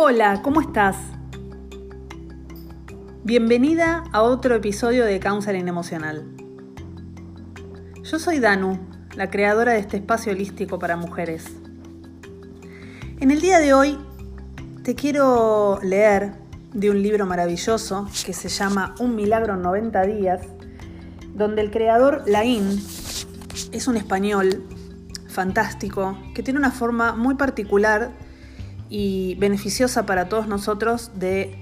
Hola, ¿cómo estás? Bienvenida a otro episodio de Counseling Emocional. Yo soy Danu, la creadora de este espacio holístico para mujeres. En el día de hoy te quiero leer de un libro maravilloso que se llama Un milagro en 90 días, donde el creador Laín es un español fantástico que tiene una forma muy particular y beneficiosa para todos nosotros de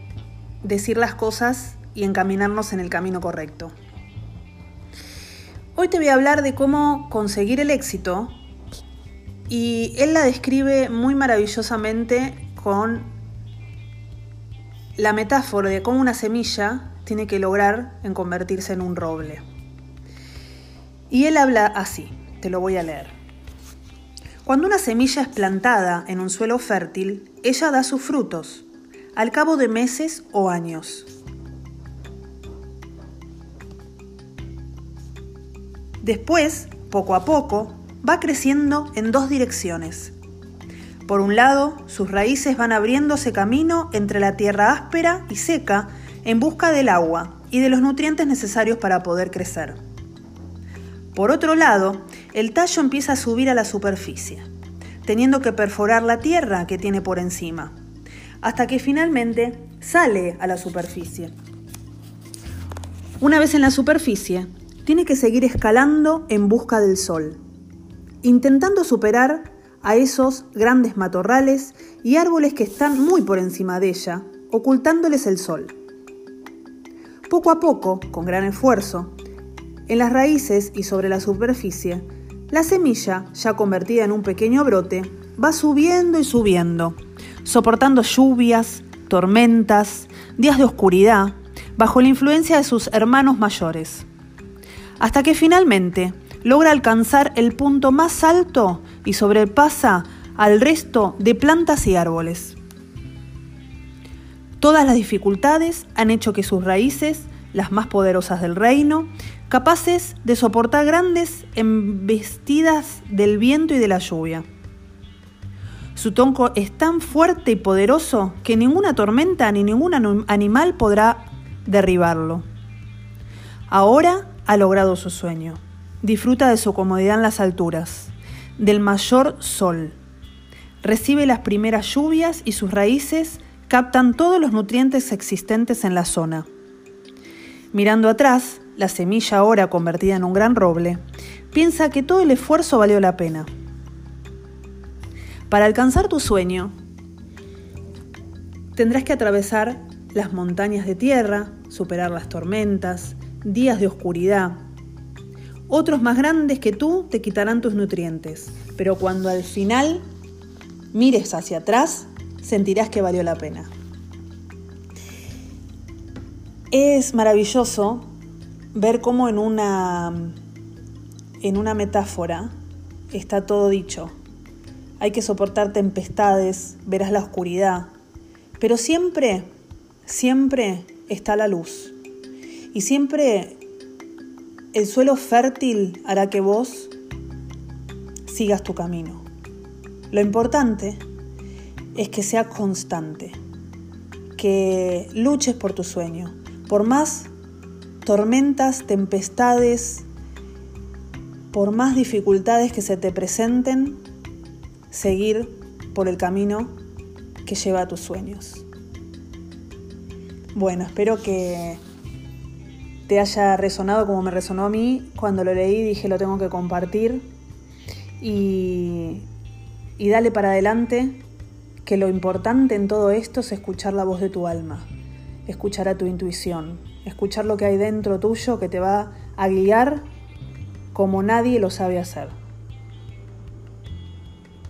decir las cosas y encaminarnos en el camino correcto. Hoy te voy a hablar de cómo conseguir el éxito y él la describe muy maravillosamente con la metáfora de cómo una semilla tiene que lograr en convertirse en un roble. Y él habla así, te lo voy a leer. Cuando una semilla es plantada en un suelo fértil, ella da sus frutos, al cabo de meses o años. Después, poco a poco, va creciendo en dos direcciones. Por un lado, sus raíces van abriéndose camino entre la tierra áspera y seca en busca del agua y de los nutrientes necesarios para poder crecer. Por otro lado, el tallo empieza a subir a la superficie, teniendo que perforar la tierra que tiene por encima, hasta que finalmente sale a la superficie. Una vez en la superficie, tiene que seguir escalando en busca del sol, intentando superar a esos grandes matorrales y árboles que están muy por encima de ella, ocultándoles el sol. Poco a poco, con gran esfuerzo, en las raíces y sobre la superficie, la semilla, ya convertida en un pequeño brote, va subiendo y subiendo, soportando lluvias, tormentas, días de oscuridad, bajo la influencia de sus hermanos mayores, hasta que finalmente logra alcanzar el punto más alto y sobrepasa al resto de plantas y árboles. Todas las dificultades han hecho que sus raíces, las más poderosas del reino, capaces de soportar grandes embestidas del viento y de la lluvia. Su tronco es tan fuerte y poderoso que ninguna tormenta ni ningún animal podrá derribarlo. Ahora ha logrado su sueño. Disfruta de su comodidad en las alturas, del mayor sol. Recibe las primeras lluvias y sus raíces captan todos los nutrientes existentes en la zona. Mirando atrás, la semilla ahora convertida en un gran roble, piensa que todo el esfuerzo valió la pena. Para alcanzar tu sueño, tendrás que atravesar las montañas de tierra, superar las tormentas, días de oscuridad. Otros más grandes que tú te quitarán tus nutrientes, pero cuando al final mires hacia atrás, sentirás que valió la pena. Es maravilloso ver cómo en una, en una metáfora está todo dicho. Hay que soportar tempestades, verás la oscuridad, pero siempre, siempre está la luz. Y siempre el suelo fértil hará que vos sigas tu camino. Lo importante es que seas constante, que luches por tu sueño, por más tormentas, tempestades, por más dificultades que se te presenten, seguir por el camino que lleva a tus sueños. Bueno, espero que te haya resonado como me resonó a mí. Cuando lo leí dije lo tengo que compartir y, y dale para adelante, que lo importante en todo esto es escuchar la voz de tu alma, escuchar a tu intuición, escuchar lo que hay dentro tuyo que te va a guiar como nadie lo sabe hacer.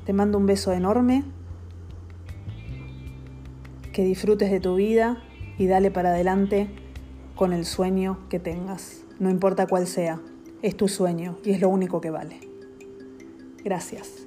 Te mando un beso enorme, que disfrutes de tu vida y dale para adelante con el sueño que tengas, no importa cuál sea, es tu sueño y es lo único que vale. Gracias.